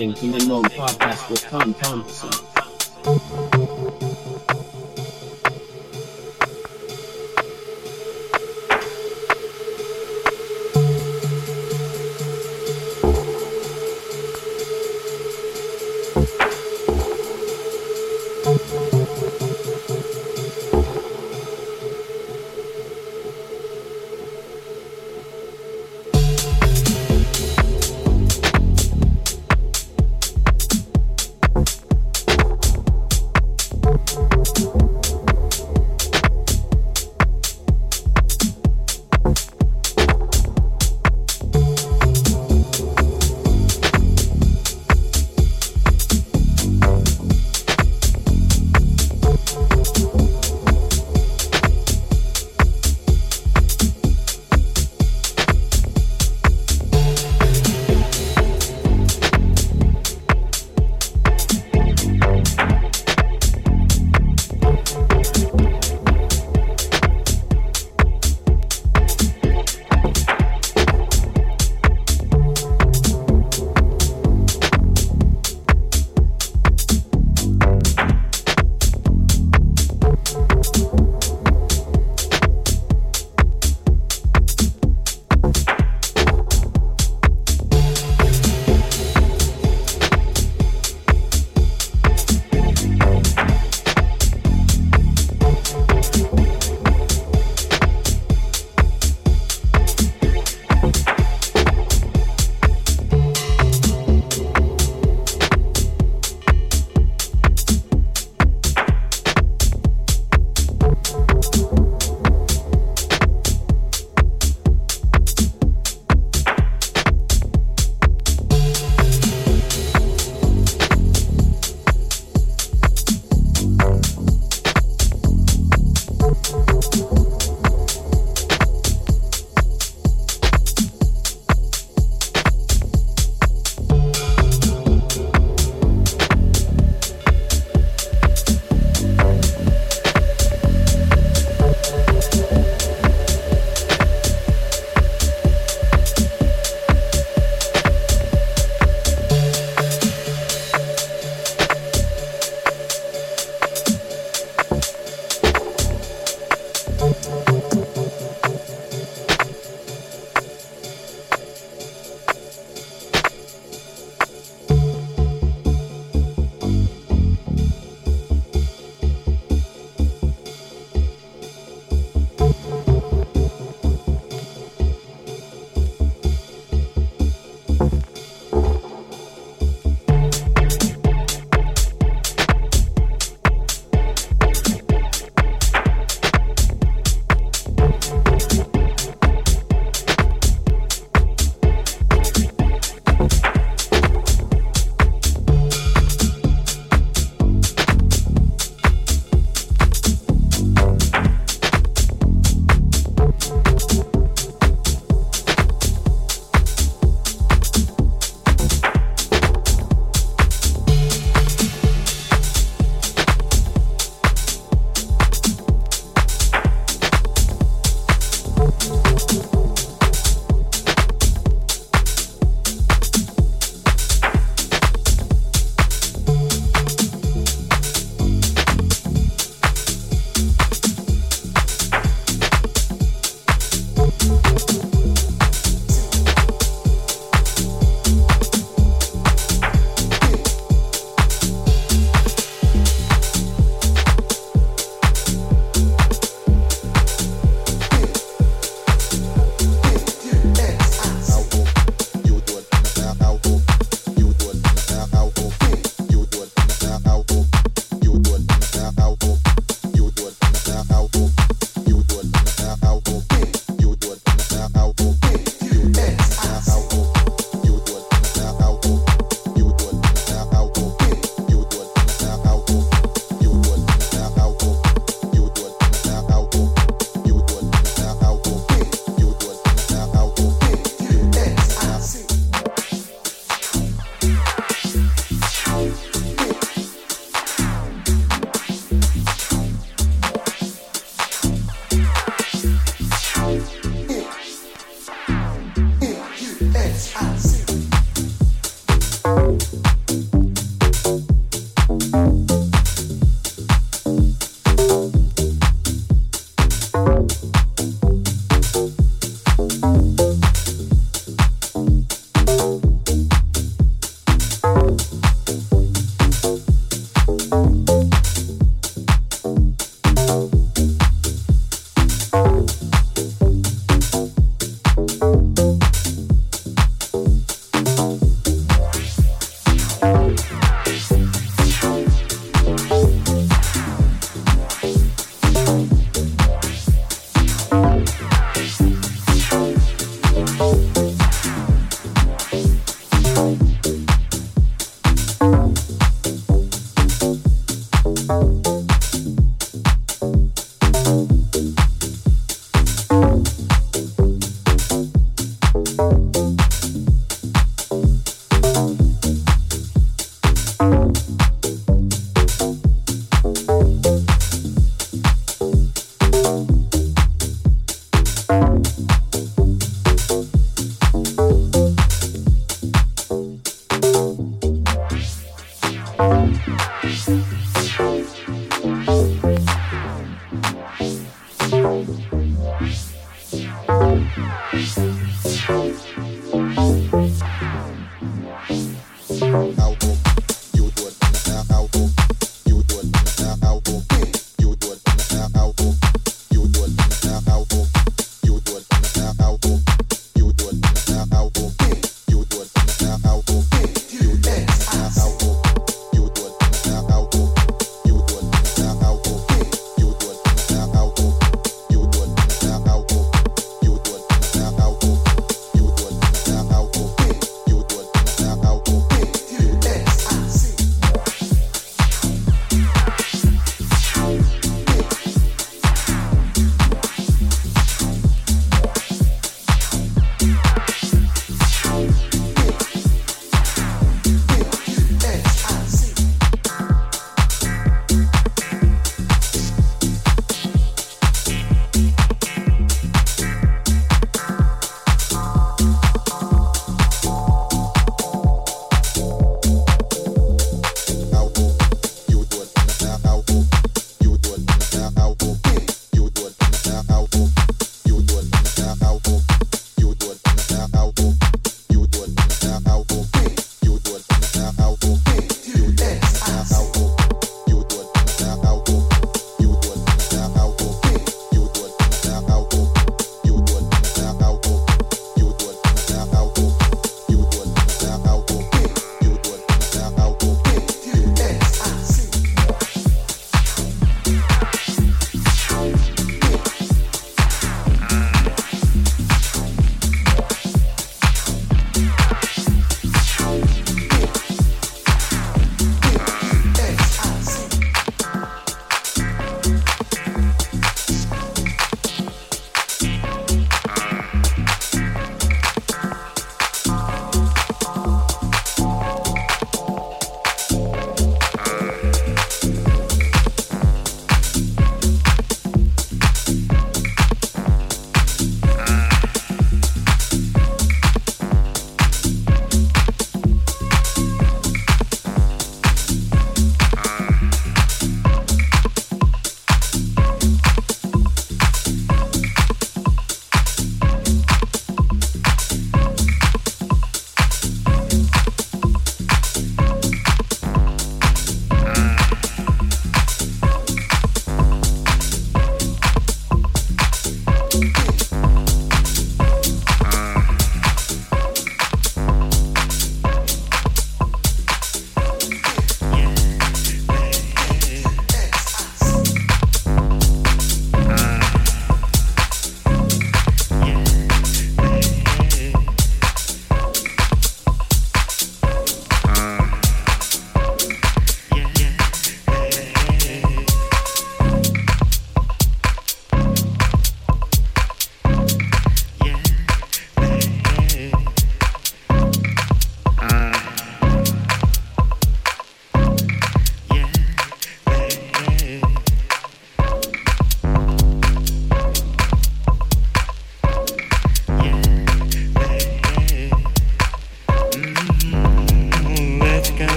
listening to the Mode Podcast with Tom Thompson.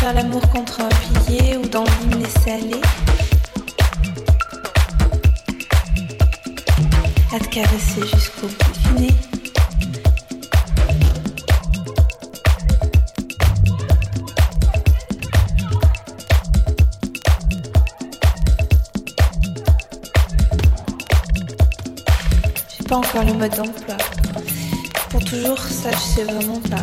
Faire l'amour contre un pilier ou dans l'hymne laisser aller. À te caresser jusqu'au bout du nez. J'ai pas encore le mode d'emploi. Toujours, ça, je sais vraiment pas.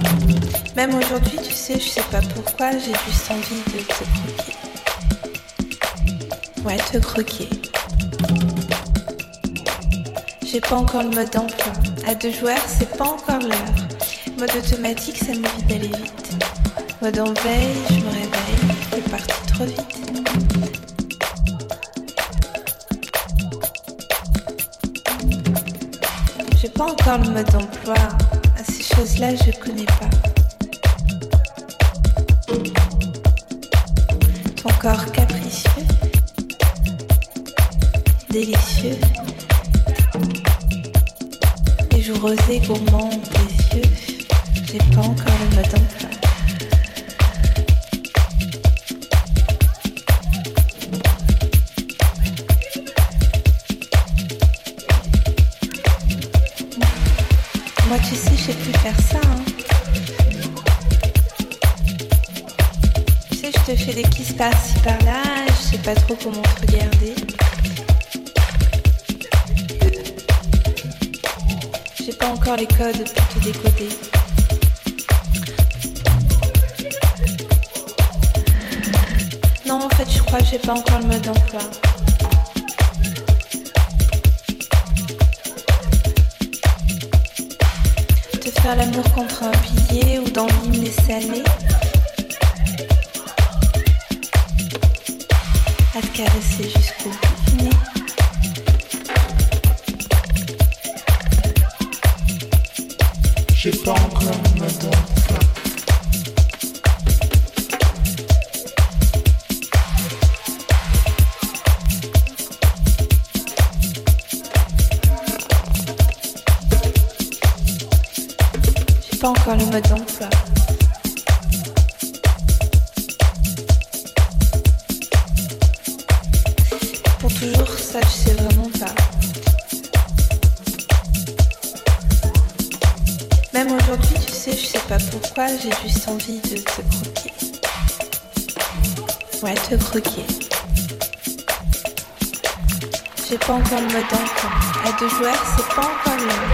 Même aujourd'hui, tu sais, je sais pas pourquoi, j'ai juste envie de te croquer. Ouais, te croquer. J'ai pas encore le mode d'emploi. À deux joueurs, c'est pas encore l'heure. Mode automatique, ça m'évite d'aller vite. Mode en veille, je me réveille, c'est parti trop vite. J'ai pas encore le mode d'emploi. À ces choses-là, je connais pas. Ton corps capricieux, délicieux. Les jours rosés, gourmands, par-ci par-là, je sais pas trop comment regarder. J'ai pas encore les codes pour te décoder. Non, en fait, je crois que j'ai pas encore le mode d'emploi. Te faire l'amour contre un pilier ou dans l'hymne laisser À te caresser jusqu'au nez. J'ai pas encore le mode d'emploi. J'ai pas encore le mode d'emploi. Pas pourquoi, j'ai juste envie de te croquer. Ouais, te croquer. J'ai pas encore le mode d'emploi. À deux joueurs, c'est pas encore l'heure.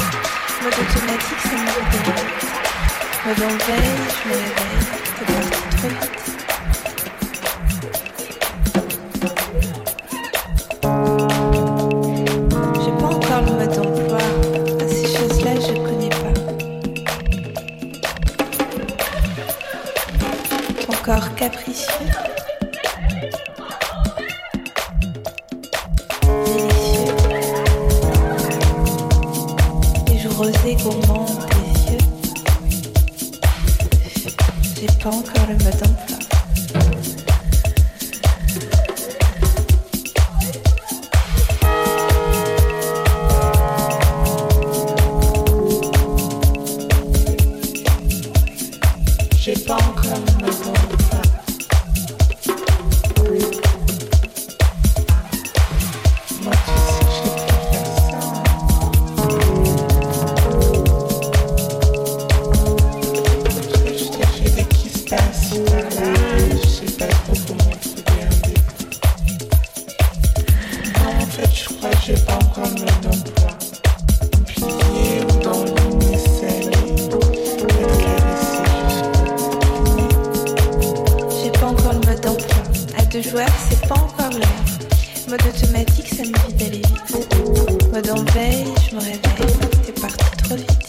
Mode automatique, ça me réveille. Mode en veille, je me réveille. C'est. En fait, je crois que j'ai pas encore le mode d'emploi. J'ai pas encore le mode d'emploi. À deux joueurs, c'est pas encore le. Mode automatique, ça me dit d'aller vite. Mode en veille, je me réveille. C'est parti trop vite.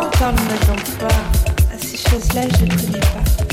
pourquoi ne m'attend pas À ces choses-là, je ne connais pas.